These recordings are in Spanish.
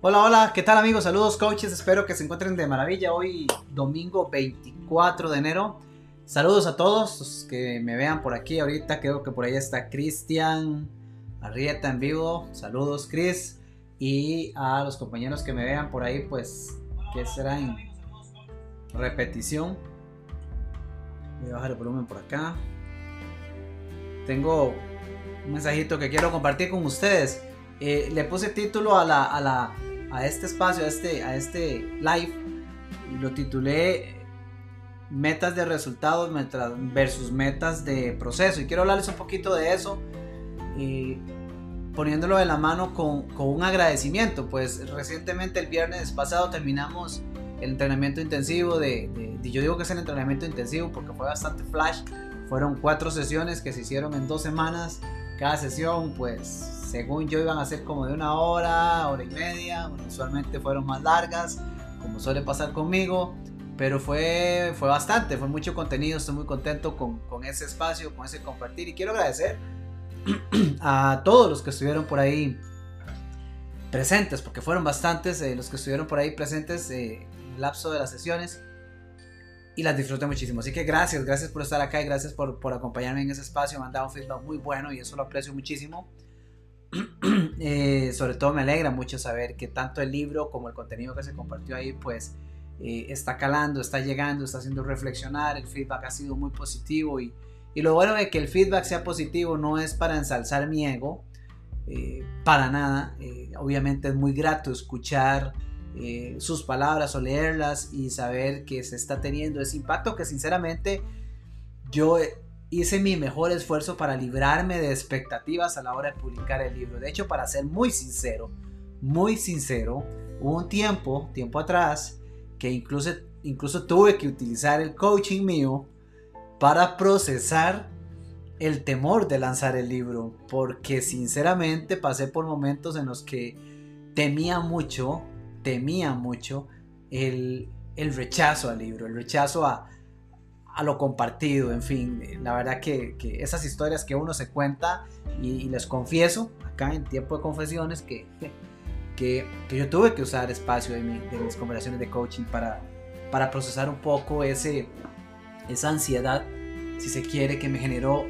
Hola, hola, ¿qué tal amigos? Saludos coaches, espero que se encuentren de maravilla hoy domingo 24 de enero. Saludos a todos los que me vean por aquí ahorita, creo que por ahí está Cristian Arrieta en vivo. Saludos Chris y a los compañeros que me vean por ahí, pues que será en repetición. Voy a bajar el volumen por acá. Tengo un mensajito que quiero compartir con ustedes. Eh, le puse título a la, a la a este espacio, a este, a este live, lo titulé Metas de resultados versus metas de proceso. Y quiero hablarles un poquito de eso, poniéndolo de la mano con, un agradecimiento. Pues recientemente, el viernes pasado, terminamos el entrenamiento intensivo de, de, yo digo que es el entrenamiento intensivo porque fue bastante flash. Fueron cuatro sesiones que se hicieron en dos semanas. Cada sesión, pues según yo iban a ser como de una hora, hora y media, usualmente fueron más largas, como suele pasar conmigo, pero fue, fue bastante, fue mucho contenido, estoy muy contento con, con ese espacio, con ese compartir y quiero agradecer a todos los que estuvieron por ahí presentes, porque fueron bastantes eh, los que estuvieron por ahí presentes eh, en el lapso de las sesiones y las disfruté muchísimo. Así que gracias, gracias por estar acá y gracias por, por acompañarme en ese espacio. Me han dado un feedback muy bueno y eso lo aprecio muchísimo. Eh, sobre todo me alegra mucho saber que tanto el libro como el contenido que se compartió ahí, pues eh, está calando, está llegando, está haciendo reflexionar, el feedback ha sido muy positivo y, y lo bueno de que el feedback sea positivo no es para ensalzar mi ego, eh, para nada, obviamente es muy grato escuchar sus palabras o leerlas y saber que se está teniendo ese impacto que sinceramente yo hice mi mejor esfuerzo para librarme de expectativas a la hora de publicar el libro. De hecho, para ser muy sincero, muy sincero, hubo un tiempo, tiempo atrás, que incluso, incluso tuve que utilizar el coaching mío para procesar el temor de lanzar el libro, porque sinceramente pasé por momentos en los que temía mucho, temía mucho el, el rechazo al libro, el rechazo a, a lo compartido, en fin, la verdad que, esas historias que uno se cuenta y, les confieso acá en tiempo de confesiones que, que, yo tuve que usar espacio de, mis conversaciones de coaching para, para procesar un poco ese, esa ansiedad, si se quiere, que me generó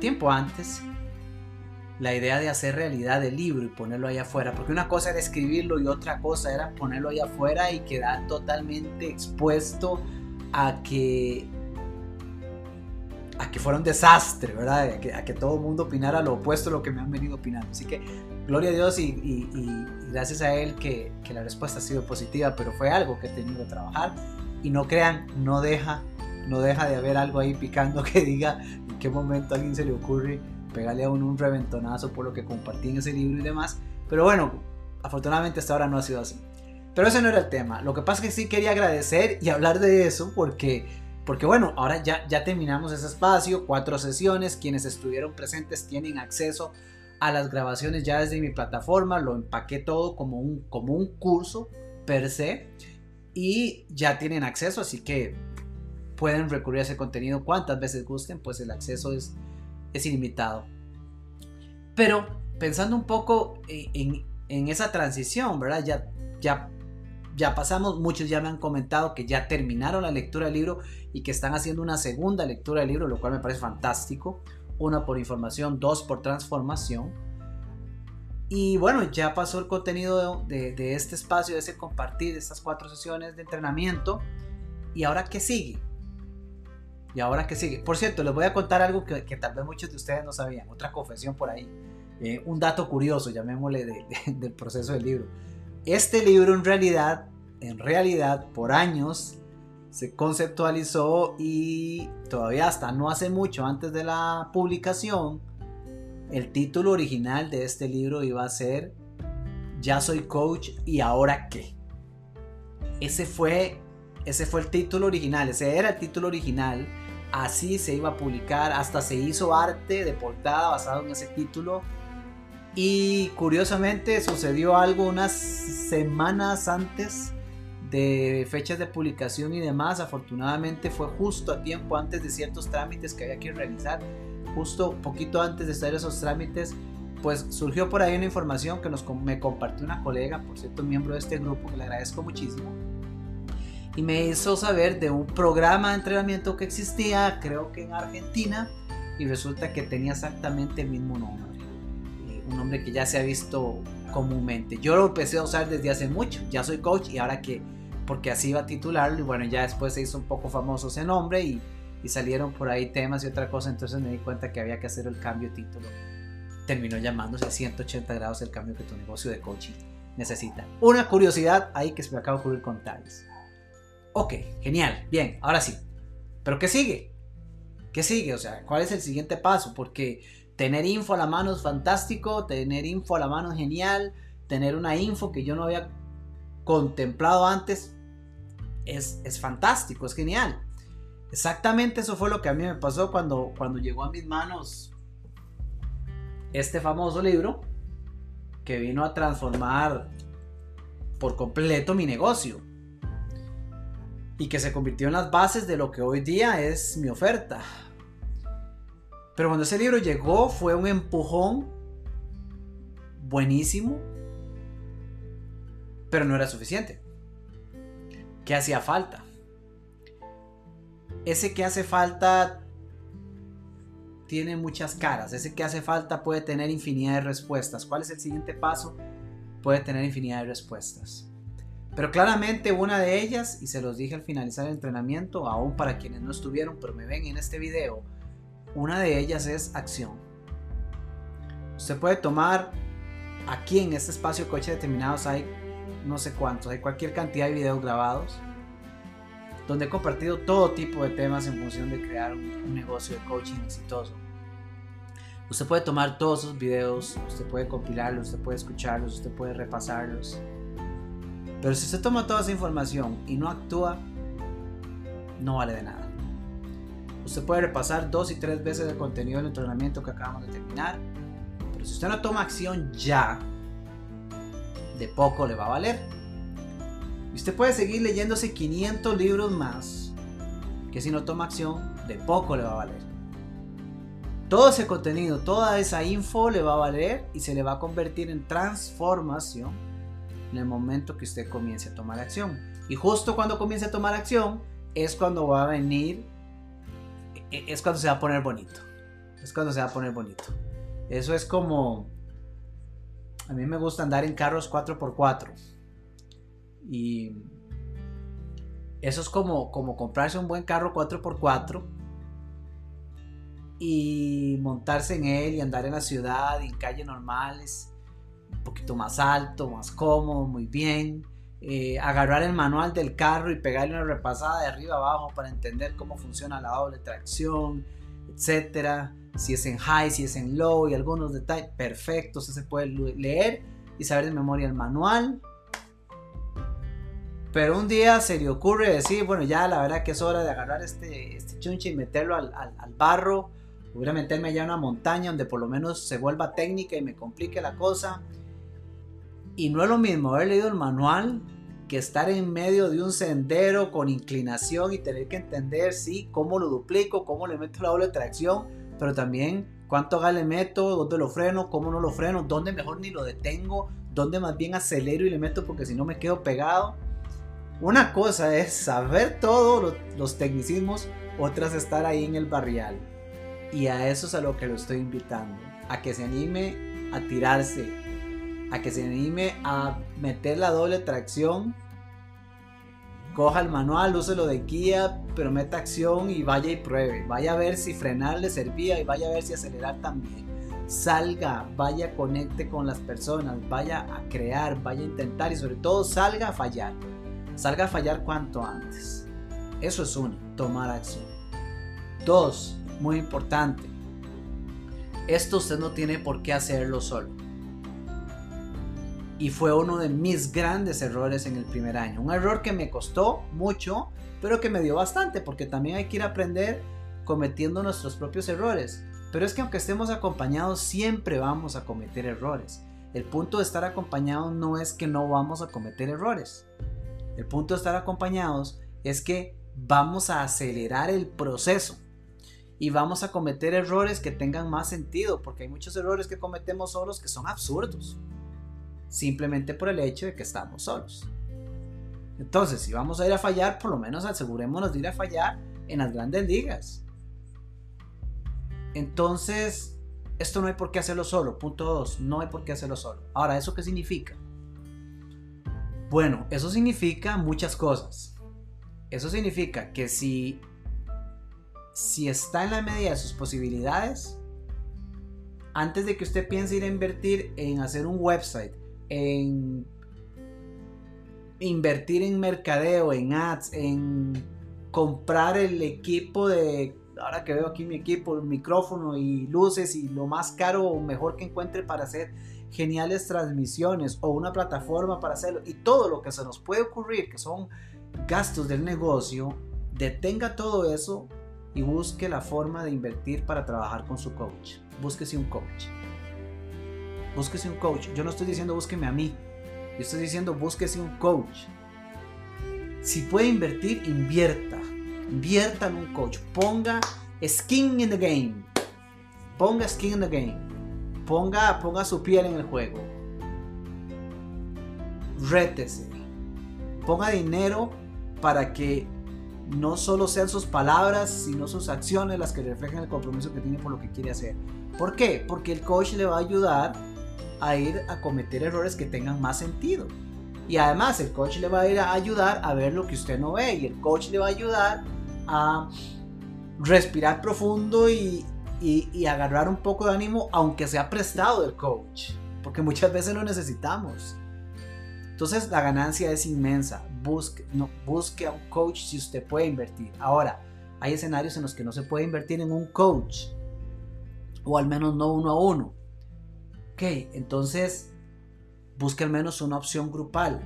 tiempo antes la idea de hacer realidad el libro y ponerlo ahí afuera, porque una cosa era escribirlo y otra cosa era ponerlo ahí afuera y quedar totalmente expuesto a que a que fuera un desastre, ¿verdad? A que, a que, todo el mundo opinara lo opuesto a lo que me han venido opinando. Así que gloria a Dios y, gracias a Él que, que, la respuesta ha sido positiva, pero fue algo que he tenido que trabajar. Y no crean, no deja, no deja de haber algo ahí picando que diga en qué momento a alguien se le ocurre pegarle a uno un reventonazo por lo que compartí en ese libro y demás. Pero bueno, afortunadamente hasta ahora no ha sido así. Pero ese no era el tema. Lo que pasa es que sí quería agradecer y hablar de eso porque porque bueno, ahora ya, ya terminamos ese espacio, cuatro sesiones, quienes estuvieron presentes tienen acceso a las grabaciones ya desde mi plataforma, lo empaqué todo como un, como un curso per se y ya tienen acceso, así que pueden recurrir a ese contenido cuantas veces gusten, pues el acceso es, es ilimitado. Pero pensando un poco en, en esa transición, ¿verdad? Ya, ya ya pasamos, muchos ya me han comentado que ya terminaron la lectura del libro y que están haciendo una segunda lectura del libro, lo cual me parece fantástico. Una por información, dos por transformación. Y bueno, ya pasó el contenido de, este espacio, de ese compartir, de estas cuatro sesiones de entrenamiento. ¿Y ahora qué sigue? ¿Y ahora qué sigue? Por cierto, les voy a contar algo que, tal vez muchos de ustedes no sabían, otra confesión por ahí. Eh, un dato curioso, llamémosle, del proceso del libro. Este libro en realidad, en realidad, por años se conceptualizó y todavía hasta no hace mucho antes de la publicación, el título original de este libro iba a ser Ya soy coach y ahora qué. Ese fue, ese fue el título original, ese era el título original. Así se iba a publicar, hasta se hizo arte de portada basado en ese título y curiosamente sucedió algo unas semanas antes de fechas de publicación y demás. Afortunadamente fue justo a tiempo antes de ciertos trámites que había que realizar. Justo poquito antes de estar esos trámites pues surgió por ahí una información que nos, me compartió una colega, por cierto, miembro de este grupo, que le agradezco muchísimo. Y me hizo saber de un programa de entrenamiento que existía, creo que en Argentina, y resulta que tenía exactamente el mismo nombre. Eh, un nombre que ya se ha visto comúnmente. Yo lo empecé a usar desde hace mucho, ya soy coach y ahora que, porque así iba a titularlo, y bueno, ya después se hizo un poco famoso ese nombre y, y salieron por ahí temas y otra cosa, entonces me di cuenta que había que hacer el cambio de título terminó llamándose 180 grados el cambio que tu negocio de coaching necesita. Una curiosidad ahí que se me acaba de ocurrir contarles. Ok, genial, bien, ahora sí. Pero ¿qué sigue? ¿Qué sigue? O sea, ¿cuál es el siguiente paso? Porque tener info a la mano es fantástico, tener info a la mano es genial, tener una info que yo no había contemplado antes es, es fantástico, es genial. Exactamente eso fue lo que a mí me pasó cuando, cuando llegó a mis manos este famoso libro que vino a transformar por completo mi negocio y que se convirtió en las bases de lo que hoy día es mi oferta. Pero cuando ese libro llegó fue un empujón buenísimo, pero no era suficiente. ¿Qué hacía falta? Ese que hace falta tiene muchas caras. Ese que hace falta puede tener infinidad de respuestas. ¿Cuál es el siguiente paso? Puede tener infinidad de respuestas. Pero claramente una de ellas, y se los dije al finalizar el entrenamiento, aún para quienes no estuvieron, pero me ven en este video, una de ellas es acción. Usted puede tomar, aquí en este espacio coche determinados hay no sé cuántos, hay cualquier cantidad de videos grabados, donde he compartido todo tipo de temas en función de crear un negocio de coaching exitoso. Usted puede tomar todos esos videos, usted puede compilarlos, usted puede escucharlos, usted puede repasarlos. Pero si usted toma toda esa información y no actúa, no vale de nada. Usted puede repasar dos y tres veces el contenido del entrenamiento que acabamos de terminar. Pero si usted no toma acción ya, de poco le va a valer. Y usted puede seguir leyéndose 500 libros más, que si no toma acción, de poco le va a valer. Todo ese contenido, toda esa info le va a valer y se le va a convertir en transformación en el momento que usted comience a tomar acción. Y justo cuando comience a tomar acción es cuando va a venir, e, es cuando se va a poner bonito. Es cuando se va a poner bonito. Eso es como, a mí me gusta andar en carros 4x4. Y eso es como, como comprarse un buen carro 4x4 y montarse en él y andar en la ciudad y en calles normales, un poquito más alto, más cómodo, muy bien. Eh, agarrar el manual del carro y pegarle una repasada de arriba abajo para entender cómo funciona la doble tracción, etcétera. Si es en high, si es en low y algunos detalles perfectos, se puede leer y saber de memoria el manual. Pero un día se le ocurre decir, bueno, ya la verdad que es hora de agarrar este, este chunche y meterlo al, al barro Voy a meterme allá a una montaña donde por lo menos se vuelva técnica y me complique la cosa. Y no es lo mismo haber leído el manual que estar en medio de un sendero con inclinación y tener que entender, sí, cómo lo duplico, cómo le meto la doble tracción, pero también cuánto gas le meto, dónde lo freno, cómo no lo freno, dónde mejor ni lo detengo, dónde más bien acelero y le meto porque si no me quedo pegado. Una cosa es saber todos los tecnicismos, otra es estar ahí en el barrial. Y a eso es a lo que lo estoy invitando. A que se anime a tirarse. A que se anime a meter la doble tracción. Coja el manual, úselo de guía, pero meta acción y vaya y pruebe. Vaya a ver si frenar le servía y vaya a ver si acelerar también. Salga, vaya, conecte con las personas, vaya a crear, vaya a intentar y sobre todo salga a fallar. Salga a fallar cuanto antes. Eso es uno, tomar acción. Dos, muy importante. Esto usted no tiene por qué hacerlo solo. Y fue uno de mis grandes errores en el primer año. Un error que me costó mucho, pero que me dio bastante, porque también hay que ir a aprender cometiendo nuestros propios errores. Pero es que aunque estemos acompañados, siempre vamos a cometer errores. El punto de estar acompañados no es que no vamos a cometer errores. El punto de estar acompañados es que vamos a acelerar el proceso y vamos a cometer errores que tengan más sentido, porque hay muchos errores que cometemos solos que son absurdos, simplemente por el hecho de que estamos solos. Entonces, si vamos a ir a fallar, por lo menos asegurémonos de ir a fallar en las grandes ligas. Entonces, esto no hay por qué hacerlo solo. Punto 2, no hay por qué hacerlo solo. Ahora, ¿eso qué significa? Bueno, eso significa muchas cosas. Eso significa que si si está en la medida de sus posibilidades, antes de que usted piense ir a invertir en hacer un website, en invertir en mercadeo, en ads, en comprar el equipo de, ahora que veo aquí mi equipo, el micrófono y luces y lo más caro o mejor que encuentre para hacer geniales transmisiones o una plataforma para hacerlo y todo lo que se nos puede ocurrir que son gastos del negocio, detenga todo eso y busque la forma de invertir para trabajar con su coach. Búsquese un coach. Búsquese un coach. Yo no estoy diciendo búsqueme a mí. Yo estoy diciendo búsquese un coach. Si puede invertir, invierta. Invierta en un coach. Ponga skin in the game. Ponga skin in the game. Ponga, ponga su piel en el juego. Rétese. Ponga dinero para que no solo sean sus palabras, sino sus acciones las que reflejan el compromiso que tiene por lo que quiere hacer. ¿Por qué? Porque el coach le va a ayudar a ir a cometer errores que tengan más sentido. Y además el coach le va a ir a ayudar a ver lo que usted no ve y el coach le va a ayudar a respirar profundo y, y, agarrar un poco de ánimo aunque sea prestado del coach. Porque muchas veces lo necesitamos. Entonces la ganancia es inmensa. Busque, no, busque a un coach si usted puede invertir. Ahora, hay escenarios en los que no se puede invertir en un coach. O al menos no uno a uno. Ok, entonces busque al menos una opción grupal.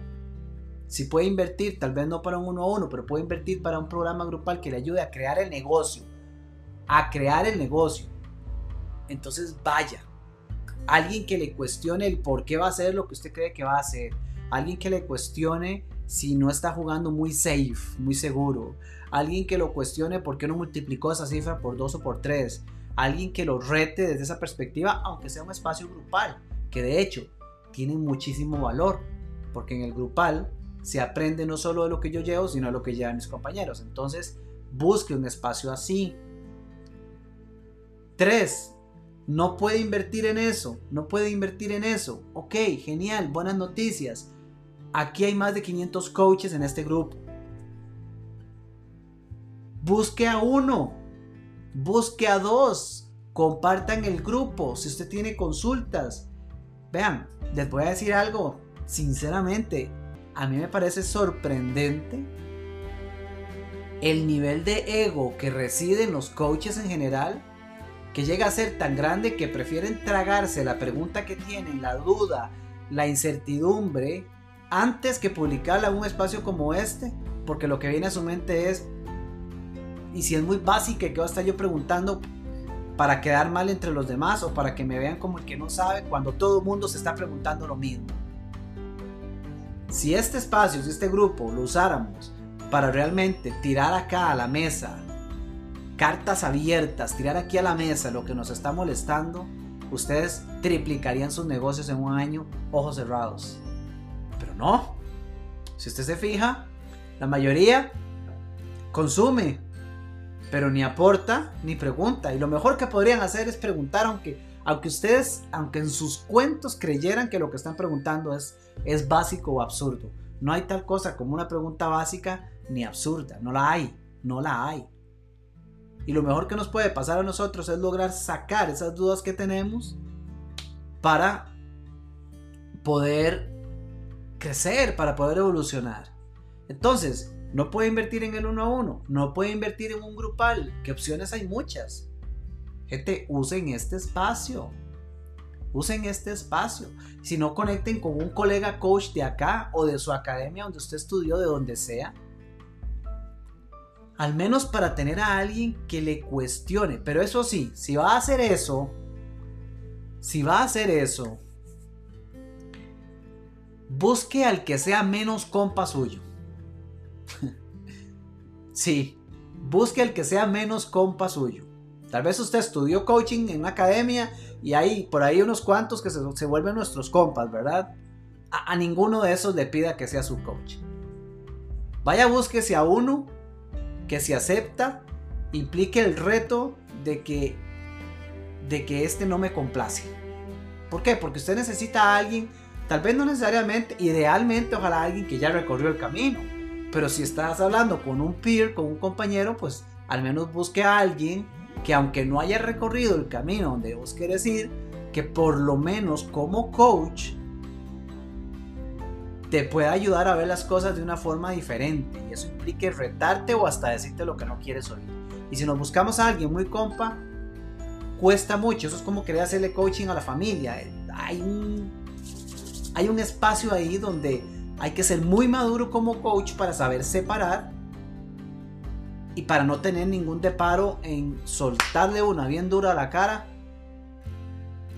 Si puede invertir, tal vez no para un uno a uno, pero puede invertir para un programa grupal que le ayude a crear el negocio. A crear el negocio. Entonces vaya. Alguien que le cuestione el por qué va a hacer lo que usted cree que va a hacer alguien que le cuestione si no está jugando muy safe, muy seguro, alguien que lo cuestione por qué no multiplicó esa cifra por dos o por tres, alguien que lo rete desde esa perspectiva, aunque sea un espacio grupal, que de hecho tiene muchísimo valor, porque en el grupal se aprende no solo de lo que yo llevo, sino de lo que llevan mis compañeros. Entonces, busque un espacio así. Tres, no puede invertir en eso, no puede invertir en eso. Ok, genial, buenas noticias. Aquí hay más de 500 coaches en este grupo. Busque a uno, busque a dos, compartan el grupo si usted tiene consultas. Vean, les voy a decir algo, sinceramente, a mí me parece sorprendente el nivel de ego que reside en los coaches en general, que llega a ser tan grande que prefieren tragarse la pregunta que tienen, la duda, la incertidumbre, antes que publicarla en un espacio como este, porque lo que viene a su mente es, y si es muy básica, que va a estar yo preguntando para quedar mal entre los demás o para que me vean como el que no sabe cuando todo el mundo se está preguntando lo mismo. Si este espacio, si este grupo lo usáramos para realmente tirar acá a la mesa cartas abiertas, tirar aquí a la mesa lo que nos está molestando, ustedes triplicarían sus negocios en un año, ojos cerrados. Pero no. Si usted se fija, la mayoría consume, pero ni aporta ni pregunta. Y lo mejor que podrían hacer es preguntar, aunque, aunque ustedes, aunque en sus cuentos creyeran que lo que están preguntando es, es básico o absurdo. No hay tal cosa como una pregunta básica ni absurda. No la hay. No la hay. Y lo mejor que nos puede pasar a nosotros es lograr sacar esas dudas que tenemos para poder crecer, para poder evolucionar. Entonces, no puede invertir en el uno a uno, no puede invertir en un grupal, ¿qué opciones hay muchas? Gente, usen este espacio. Usen este espacio. Si no conecten con un colega coach de acá o de su academia donde usted estudió, de donde sea. Al menos para tener a alguien que le cuestione. Pero eso sí, si va a hacer eso, si va a hacer eso, busque al que sea menos compa suyo. sí, busque al que sea menos compa suyo. Tal vez usted estudió coaching en una academia y hay por ahí unos cuantos que se, vuelven nuestros compas, ¿verdad? A, a, ninguno de esos le pida que sea su coach. Vaya, búsquese a uno que se acepta, implique el reto de que, de que este no me complace. ¿Por qué? Porque usted necesita a alguien, tal vez no necesariamente, idealmente, ojalá alguien que ya recorrió el camino. Pero si estás hablando con un peer, con un compañero, pues al menos busque a alguien que aunque no haya recorrido el camino donde vos querés ir, que por lo menos como coach te pueda ayudar a ver las cosas de una forma diferente. Y eso implique retarte o hasta decirte lo que no quieres oír. Y si nos buscamos a alguien muy compa, cuesta mucho. Eso es como querer hacerle coaching a la familia. Hay un, hay un espacio ahí donde hay que ser muy maduro como coach para saber separar y para no tener ningún deparo en soltarle una bien dura a la cara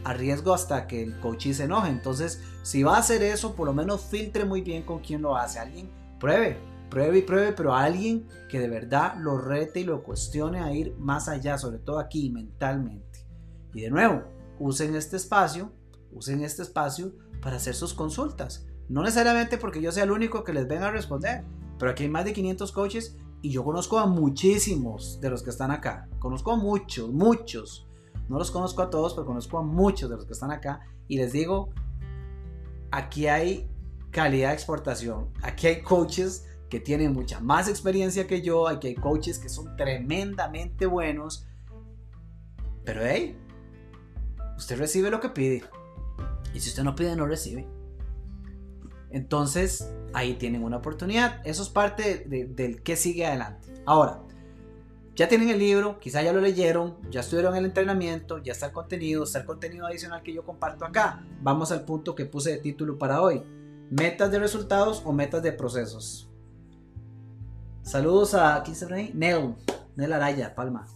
a riesgo hasta que el coach se enoje. Entonces, si va a hacer eso, por lo menos filtre muy bien con quién lo hace. Alguien pruebe, pruebe y pruebe, pero alguien que de verdad lo rete y lo cuestione a ir más allá, sobre todo aquí mentalmente. Y de nuevo, usen este espacio, usen este espacio para hacer sus consultas. No necesariamente porque yo sea el único que les venga a responder, pero aquí hay más de 500 coaches y yo conozco a muchísimos de los que están acá. Conozco a muchos, muchos. No los conozco a todos, pero conozco a muchos de los que están acá. Y les digo, aquí hay calidad de exportación. Aquí hay coaches que tienen mucha más experiencia que yo. Aquí hay coaches que son tremendamente buenos. Pero hey, usted recibe lo que pide. Y si usted no pide, no recibe. Entonces, ahí tienen una oportunidad. Eso es parte del que sigue adelante. Ahora, ya tienen el libro, quizá ya lo leyeron, ya estuvieron en el entrenamiento, ya está el contenido, está el contenido adicional que yo comparto acá. Vamos al punto que puse de título para hoy. Metas de resultados o metas de procesos. Saludos a, ¿quién está ahí? Nel, Araya, Palma.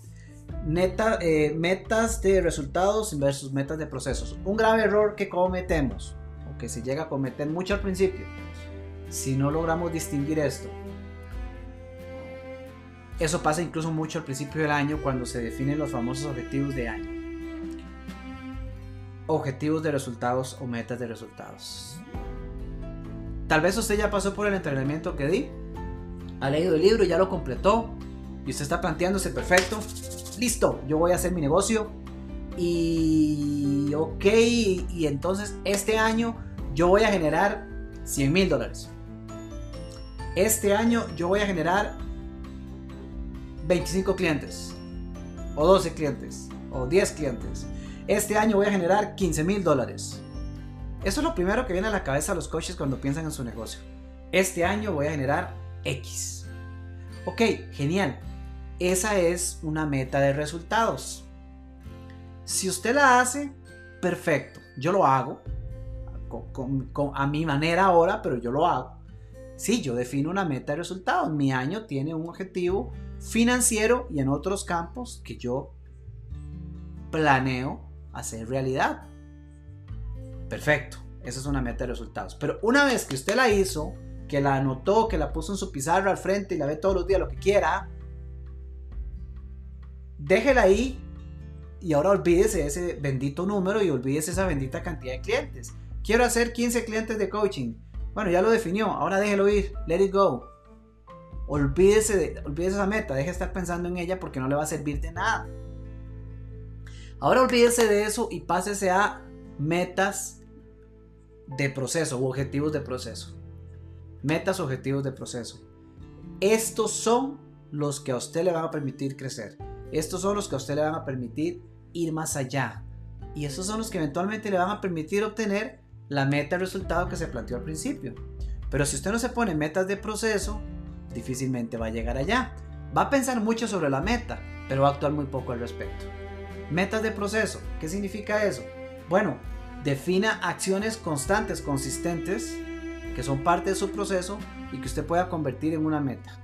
Neta, eh, metas de resultados versus metas de procesos. Un grave error que cometemos, que se llega a cometer mucho al principio, si no logramos distinguir esto. Eso pasa incluso mucho al principio del año cuando se definen los famosos objetivos de año. Objetivos de resultados o metas de resultados. Tal vez usted ya pasó por el entrenamiento que di, ha leído el libro, ya lo completó y usted está planteándose perfecto. Listo, yo voy a hacer mi negocio y ok, y entonces este año yo voy a generar 100 mil dólares este año yo voy a generar 25 clientes, o 12 clientes, o 10 clientes. Este año voy a generar 15 mil dólares. Eso es lo primero que viene a la cabeza a los coaches cuando piensan en su negocio. Este año voy a generar X. Ok, genial. Esa es una meta de resultados. Si usted la hace, perfecto. Yo lo hago a mi manera ahora, pero yo lo hago. Sí, yo defino una meta de resultados. Mi año tiene un objetivo financiero y en otros campos que yo planeo hacer realidad. Perfecto, esa es una meta de resultados. Pero una vez que usted la hizo, que la anotó, que la puso en su pizarra al frente y la ve todos los días, lo que quiera, déjela ahí y ahora olvídese ese bendito número y olvídese esa bendita cantidad de clientes. Quiero hacer 15 clientes de coaching. Bueno, ya lo definió, ahora déjelo ir, let it go. Olvídese, de, olvídese esa meta, deje de estar pensando en ella porque no le va a servir de nada. Ahora olvídese de eso y pásese a metas de proceso u objetivos de proceso. Metas, objetivos de proceso. Estos son los que a usted le van a permitir crecer. Estos son los que a usted le van a permitir ir más allá. Y estos son los que eventualmente le van a permitir obtener la meta, el resultado que se planteó al principio. Pero si usted no se pone metas de proceso, difícilmente va a llegar allá. Va a pensar mucho sobre la meta, pero va a actuar muy poco al respecto. Metas de proceso, ¿qué significa eso? Bueno, defina acciones constantes, consistentes, que son parte de su proceso y que usted pueda convertir en una meta.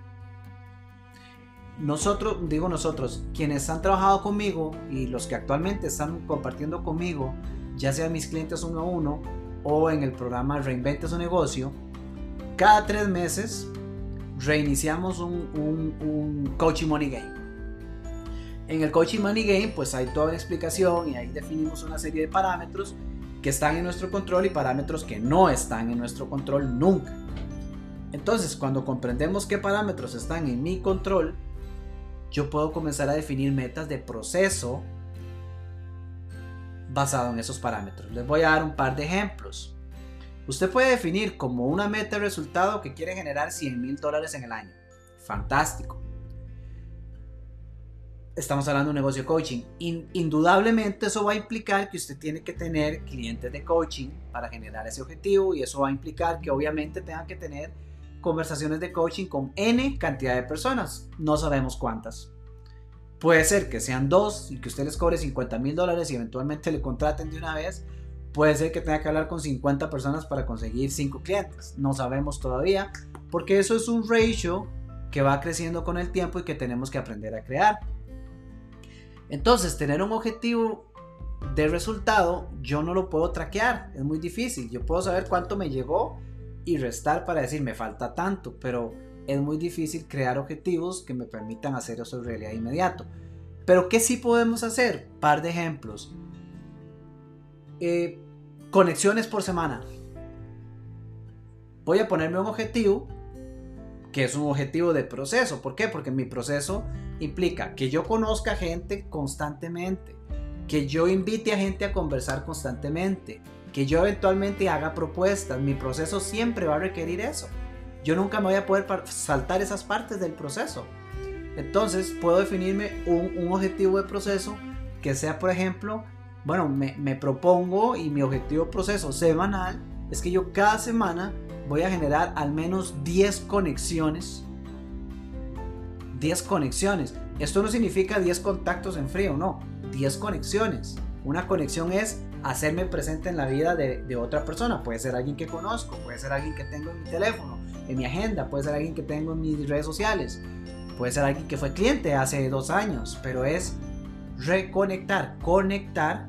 Nosotros, digo nosotros, quienes han trabajado conmigo y los que actualmente están compartiendo conmigo, ya sean mis clientes uno a uno o en el programa Reinvente su negocio, cada tres meses reiniciamos un, un, Coaching Money Game. En el Coaching Money Game, pues hay toda una explicación y ahí definimos una serie de parámetros que están en nuestro control y parámetros que no están en nuestro control nunca. Entonces, cuando comprendemos qué parámetros están en mi control, yo puedo comenzar a definir metas de proceso basado en esos parámetros. Les voy a dar un par de ejemplos. Usted puede definir como una meta de resultado que quiere generar 100 mil dólares en el año. Fantástico. Estamos hablando de un negocio de coaching. indudablemente eso va a implicar que usted tiene que tener clientes de coaching para generar ese objetivo y eso va a implicar que obviamente tenga que tener conversaciones de coaching con N cantidad de personas. No sabemos cuántas. Puede ser que sean dos y que usted les cobre 50 mil dólares y eventualmente le contraten de una vez. Puede ser que tenga que hablar con 50 personas para conseguir 5 clientes. No sabemos todavía porque eso es un ratio que va creciendo con el tiempo y que tenemos que aprender a crear. Entonces, tener un objetivo de resultado, yo no lo puedo traquear, es muy difícil. Yo puedo saber cuánto me llegó y restar para decir me falta tanto, pero es muy difícil crear objetivos que me permitan hacer eso en realidad inmediato. Pero ¿qué sí podemos hacer? Par de ejemplos. Eh, conexiones por semana. Voy a ponerme un objetivo que es un objetivo de proceso. ¿Por qué? Porque mi proceso implica que yo conozca gente constantemente, que yo invite a gente a conversar constantemente, que yo eventualmente haga propuestas. Mi proceso siempre va a requerir eso yo nunca me voy a poder saltar esas partes del proceso. Entonces puedo definirme un, objetivo de proceso que sea, por ejemplo, bueno, me, me propongo y mi objetivo de proceso semanal es que yo cada semana voy a generar al menos 10 conexiones. 10 conexiones. Esto no significa 10 contactos en frío, no. 10 conexiones. Una conexión es hacerme presente en la vida de, de, otra persona. Puede ser alguien que conozco, puede ser alguien que tengo en mi teléfono, en mi agenda, puede ser alguien que tengo en mis redes sociales, puede ser alguien que fue cliente hace dos años, pero es reconectar, conectar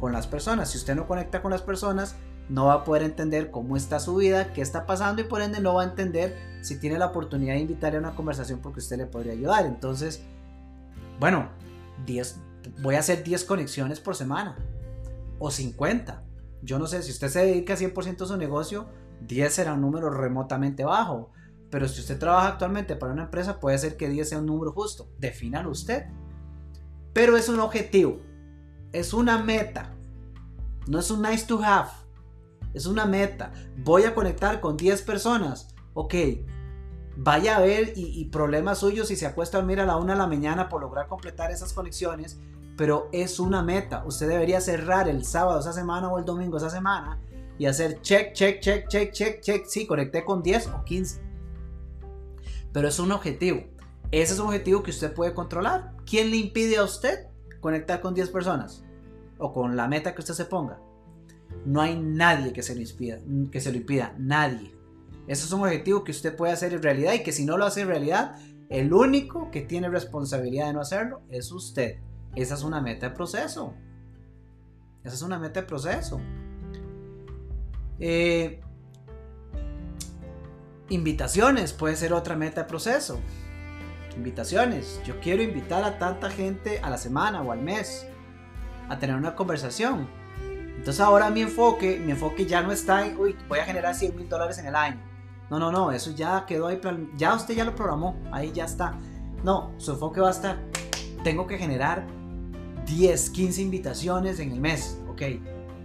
con las personas. Si usted no conecta con las personas, no va a poder entender cómo está su vida, qué está pasando y por ende no va a entender si tiene la oportunidad de invitarle a una conversación porque usted le podría ayudar. Entonces, bueno, 10, voy a hacer 10 conexiones por semana o 50. Yo no sé, si usted se dedica 100% a su negocio, 10 será un número remotamente bajo. Pero si usted trabaja actualmente para una empresa, puede ser que 10 sea un número justo. Defínalo usted. Pero es un objetivo. Es una meta. No es un nice to have. Es una meta. Voy a conectar con 10 personas. Ok. Vaya a ver y, problemas suyos si se acuesta a dormir a la una de la mañana por lograr completar esas conexiones pero es una meta. Usted debería cerrar el sábado esa semana o el domingo esa semana y hacer check, check, check, check, check, check. Sí, conecté con 10 o 15. Pero es un objetivo. Ese es un objetivo que usted puede controlar. ¿Quién le impide a usted conectar con 10 personas? O con la meta que usted se ponga. No hay nadie que se lo impida. Que se lo impida. Nadie. Ese es un objetivo que usted puede hacer en realidad y que si no lo hace en realidad, el único que tiene responsabilidad de no hacerlo es usted. Esa es una meta de proceso. Esa es una meta de proceso. Eh, invitaciones puede ser otra meta de proceso. Invitaciones. Yo quiero invitar a tanta gente a la semana o al mes a tener una conversación. Entonces ahora mi enfoque, mi enfoque ya no está en, uy, voy a generar 100 mil dólares en el año. No, no, no, eso ya quedó ahí, ya usted ya lo programó, ahí ya está. No, su enfoque va a estar, tengo que generar 10, 15 invitaciones en el mes. Ok,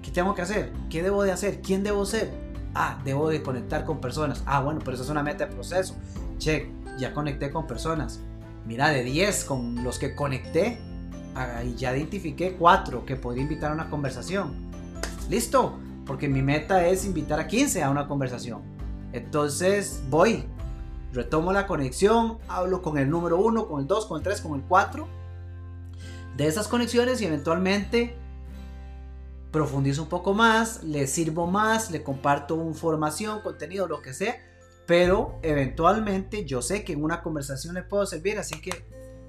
¿qué tengo que hacer? ¿Qué debo de hacer? ¿Quién debo ser? Ah, debo de conectar con personas. Ah, bueno, pero eso es una meta de proceso. Check, ya conecté con personas. Mira, de 10 con los que conecté, ah, y ya identifiqué 4 que podría invitar a una conversación. Listo, porque mi meta es invitar a 15 a una conversación. Entonces voy, retomo la conexión, hablo con el número 1, con el 2, con el 3, con el 4 de esas conexiones y eventualmente profundizo un poco más, le sirvo más, le comparto información, contenido, lo que sea, pero eventualmente yo sé que en una conversación le puedo servir, así que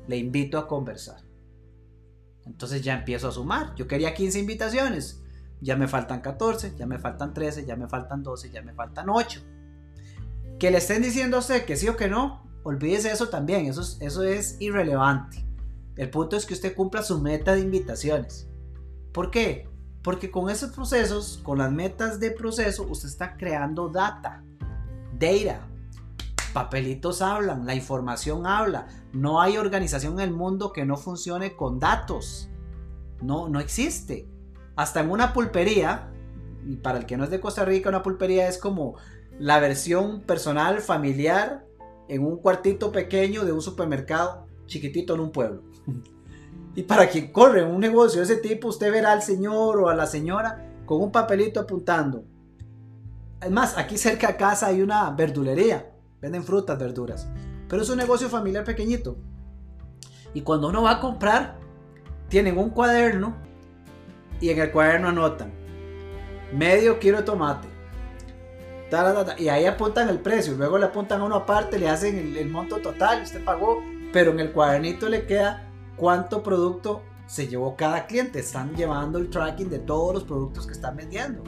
le invito a conversar. Entonces ya empiezo a sumar. Yo quería 15 invitaciones, ya me faltan 14, ya me faltan 13, ya me faltan 12, ya me faltan 8. Que le estén diciendo a usted que sí o que no, olvídese eso también, eso eso es irrelevante. El punto es que usted cumpla su meta de invitaciones. ¿Por qué? Porque con esos procesos, con las metas de proceso, usted está creando data, data. Papelitos hablan, la información habla. No hay organización en el mundo que no funcione con datos. No, no existe. Hasta en una pulpería, y para el que no es de Costa Rica, una pulpería es como la versión personal, familiar, en un cuartito pequeño de un supermercado chiquitito en un pueblo. Y para quien corre un negocio de ese tipo, usted verá al señor o a la señora con un papelito apuntando. Además, aquí cerca de casa hay una verdulería. Venden frutas, verduras. Pero es un negocio familiar pequeñito. Y cuando uno va a comprar, tienen un cuaderno y en el cuaderno anotan medio kilo de tomate. y ahí apuntan el precio. Luego le apuntan a uno aparte, le hacen el, el monto total. Usted pagó, pero en el cuadernito le queda cuánto producto se llevó cada cliente. Están llevando el tracking de todos los productos que están vendiendo.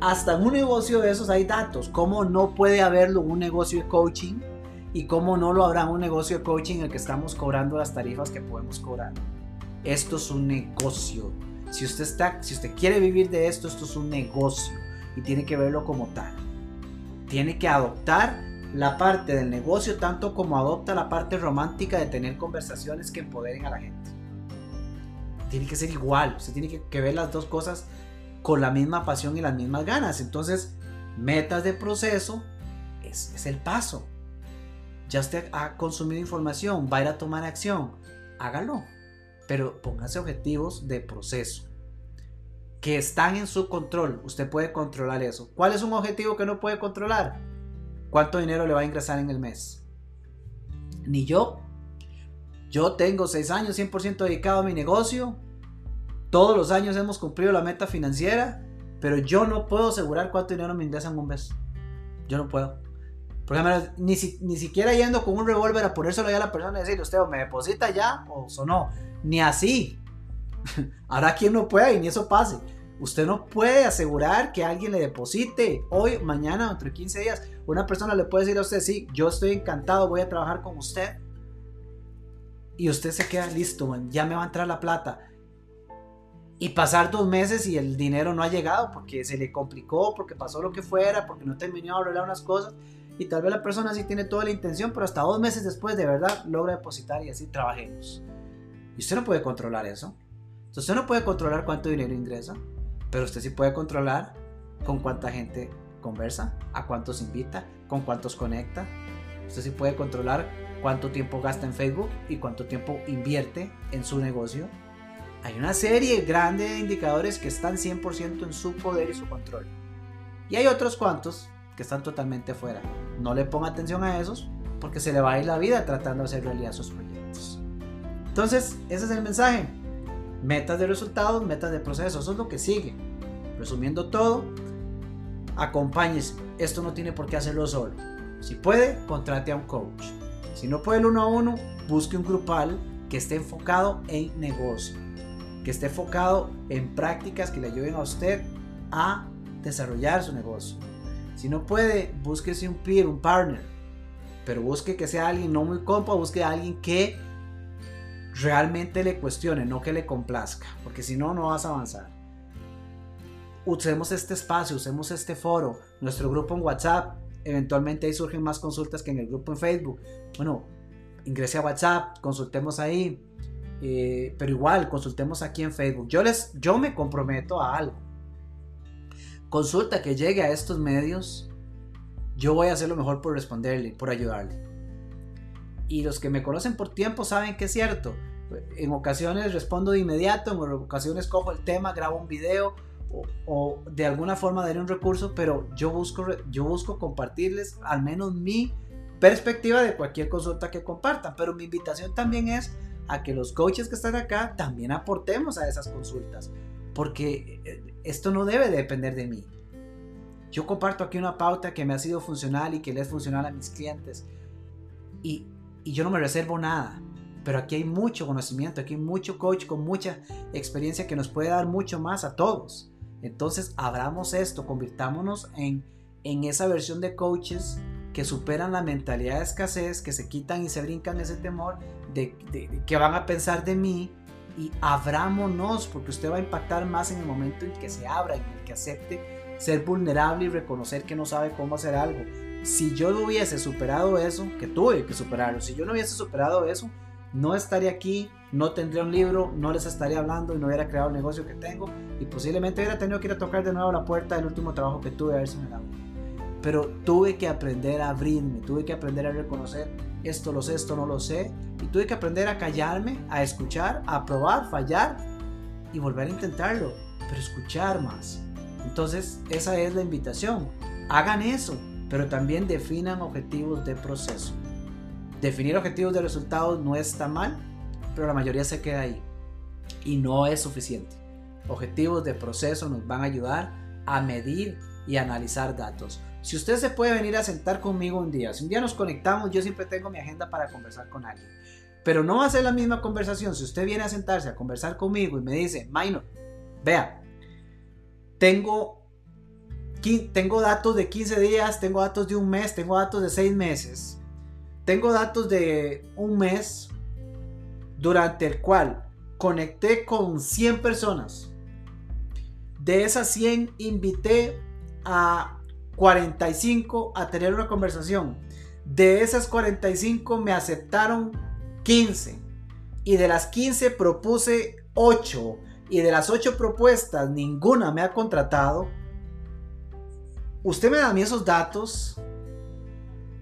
hasta un negocio de esos hay datos. ¿Cómo no puede haberlo un negocio de coaching? ¿Y cómo no lo habrá un negocio de coaching en el que estamos cobrando las tarifas que podemos cobrar? Esto es un negocio. Si usted, está, si usted quiere vivir de esto, esto es un negocio y tiene que verlo como tal. Tiene que adoptar la parte del negocio tanto como adopta la parte romántica de tener conversaciones que empoderen a la gente. Tiene que ser igual, usted tiene que, ver las dos cosas con la misma pasión y las mismas ganas. Entonces, metas de proceso es, es el paso. Ya usted ha consumido información, va a ir a tomar acción, hágalo, pero póngase objetivos de proceso que están en su control. Usted puede controlar eso. ¿Cuál es un objetivo que no puede controlar? ¿Cuánto dinero le va a ingresar en el mes? Ni yo. Yo tengo 6 años 100% dedicado a mi negocio. Todos los años hemos cumplido la meta financiera. Pero yo no puedo asegurar cuánto dinero me ingresa en un mes. Yo no puedo. Por ejemplo, ni, ni siquiera yendo con un revólver a ponérselo ya a la persona y decirle, usted o me deposita ya o no. Ni así. Ahora quien no pueda y ni eso pase. Usted no puede asegurar que alguien le deposite hoy, mañana, entre 15 días. Una persona le puede decir a usted, sí, yo estoy encantado, voy a trabajar con usted. Y usted se queda listo, ya me va a entrar la plata. Y pasar dos meses y el dinero no ha llegado porque se le complicó, porque pasó lo que fuera, porque no terminó de arreglar unas cosas. Y tal vez la persona sí tiene toda la intención, pero hasta dos meses después de verdad logra depositar y así trabajemos. Y usted no puede controlar eso. Entonces usted no puede controlar cuánto dinero ingresa. Pero usted sí puede controlar con cuánta gente conversa, a cuántos invita, con cuántos conecta. Usted sí puede controlar cuánto tiempo gasta en Facebook y cuánto tiempo invierte en su negocio. Hay una serie grande de indicadores que están 100% en su poder y su control. Y hay otros cuantos que están totalmente fuera. No le ponga atención a esos porque se le va a ir la vida tratando de hacer realidad sus proyectos. Entonces, ese es el mensaje metas de resultados, metas de proceso, eso es lo que sigue. Resumiendo todo, acompáñese. Esto no tiene por qué hacerlo solo. Si puede, contrate a un coach. Si no puede el uno a uno, busque un grupal que esté enfocado en negocio, que esté enfocado en prácticas que le ayuden a usted a desarrollar su negocio. Si no puede, búsquese un peer, un partner, pero busque que sea alguien no muy compa, busque a alguien que realmente le cuestione, no que le complazca, porque si no, no vas a avanzar. Usemos este espacio, usemos este foro, nuestro grupo en WhatsApp, eventualmente ahí surgen más consultas que en el grupo en Facebook. Bueno, ingrese a WhatsApp, consultemos ahí, eh, pero igual, consultemos aquí en Facebook. Yo, les, yo me comprometo a algo. Consulta que llegue a estos medios, yo voy a hacer lo mejor por responderle, por ayudarle y los que me conocen por tiempo saben que es cierto. En ocasiones respondo de inmediato, en ocasiones cojo el tema, grabo un video o, de alguna forma daré un recurso, pero yo busco, yo busco compartirles al menos mi perspectiva de cualquier consulta que compartan. Pero mi invitación también es a que los coaches que están acá también aportemos a esas consultas, porque eh, esto no debe depender de mí. Yo comparto aquí una pauta que me ha sido funcional y que le es funcional a mis clientes. Y y yo no me reservo nada. Pero aquí hay mucho conocimiento, aquí hay mucho coach con mucha experiencia que nos puede dar mucho más a todos. Entonces, abramos esto, convirtámonos en, en esa versión de coaches que superan la mentalidad de escasez, que se quitan y se brincan ese temor de, de, que van a pensar de mí y abrámonos, porque usted va a impactar más en el momento en que se abra, en el que acepte ser vulnerable y reconocer que no sabe cómo hacer algo. Si yo no hubiese superado eso, que tuve que superarlo, si yo no hubiese superado eso, no estaría aquí, no tendría un libro, no les estaría hablando y no hubiera creado el negocio que tengo y posiblemente hubiera tenido que ir a tocar de nuevo la puerta del último trabajo que tuve a ver si me daba. Pero tuve que aprender a abrirme, tuve que aprender a reconocer esto lo sé, esto no lo sé y tuve que aprender a callarme, a escuchar, a probar, fallar y volver a intentarlo, pero escuchar más. Entonces, esa es la invitación. Hagan eso, pero también definan objetivos de proceso. Definir objetivos de resultados no está mal, pero la mayoría se queda ahí y no es suficiente. Objetivos de proceso nos van a ayudar a medir y analizar datos. Si usted se puede venir a sentar conmigo un día, si un día nos conectamos, yo siempre tengo mi agenda para conversar con alguien. Pero no va a ser la misma conversación. Si usted viene a sentarse a conversar conmigo y me dice, Minor, vea, tengo, tengo datos de 15 días, tengo datos de un mes, tengo datos de 6 meses tengo datos de un mes durante el cual conecté con 100 personas. De esas 100 invité a 45 a tener una conversación. De esas 45 me aceptaron 15. Y de las 15 propuse 8. Y de las 8 propuestas ninguna me ha contratado. Usted me da a mí esos datos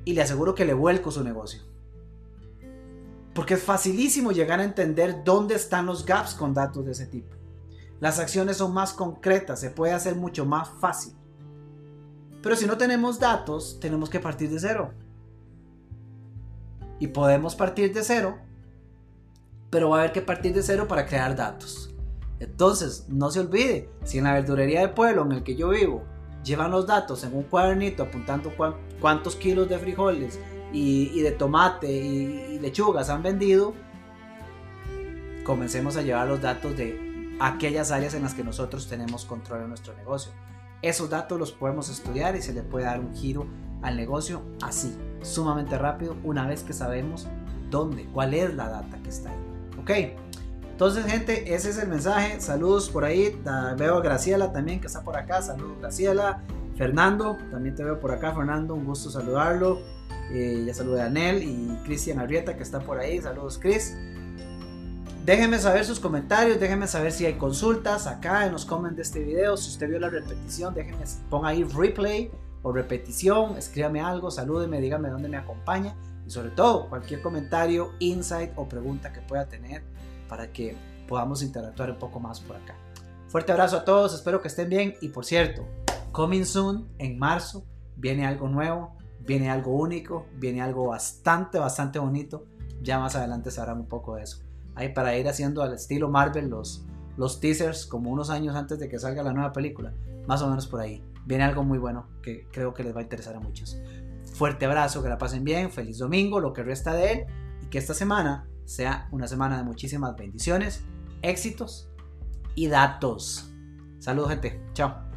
y le aseguro que le vuelco su negocio. Porque es facilísimo llegar a entender dónde están los gaps con datos de ese tipo. Las acciones son más concretas, se puede hacer mucho más fácil. Pero si no tenemos datos, tenemos que partir de cero. Y podemos partir de cero, pero va a haber que partir de cero para crear datos. Entonces, no se olvide, si en la verdurería de pueblo en el que yo vivo llevan los datos en un cuadernito apuntando cuántos kilos de frijoles y, de tomate y, lechugas han vendido, comencemos a llevar los datos de aquellas áreas en las que nosotros tenemos control en nuestro negocio. Esos datos los podemos estudiar y se le puede dar un giro al negocio así, sumamente rápido, una vez que sabemos dónde, cuál es la data que está ahí. ¿Ok? Entonces, gente, ese es el mensaje. Saludos por ahí. Veo a Graciela también que está por acá. Saludos, Graciela. Fernando, también te veo por acá, Fernando. Un gusto saludarlo. Eh, ya saludé a Nel y Cristian Arrieta que está por ahí. Saludos, Chris. Déjenme saber sus comentarios, déjenme saber si hay consultas acá en los comments de este video. Si usted vio la repetición, déjenme, ponga ahí replay o repetición, escríbame algo, salúdeme, dígame dónde me acompaña y sobre todo cualquier comentario, insight o pregunta que pueda tener para que podamos interactuar un poco más por acá. Fuerte abrazo a todos, espero que estén bien y por cierto, coming soon en marzo viene algo nuevo, viene algo único, viene algo bastante, bastante bonito. Ya más adelante hará un poco de eso. Ahí para ir haciendo al estilo Marvel los, los teasers como unos años antes de que salga la nueva película. Más o menos por ahí. Viene algo muy bueno que creo que les va a interesar a muchos. Fuerte abrazo, que la pasen bien, feliz domingo, lo que resta de él y que esta semana sea una semana de muchísimas bendiciones, éxitos y datos. Saludos gente, chao.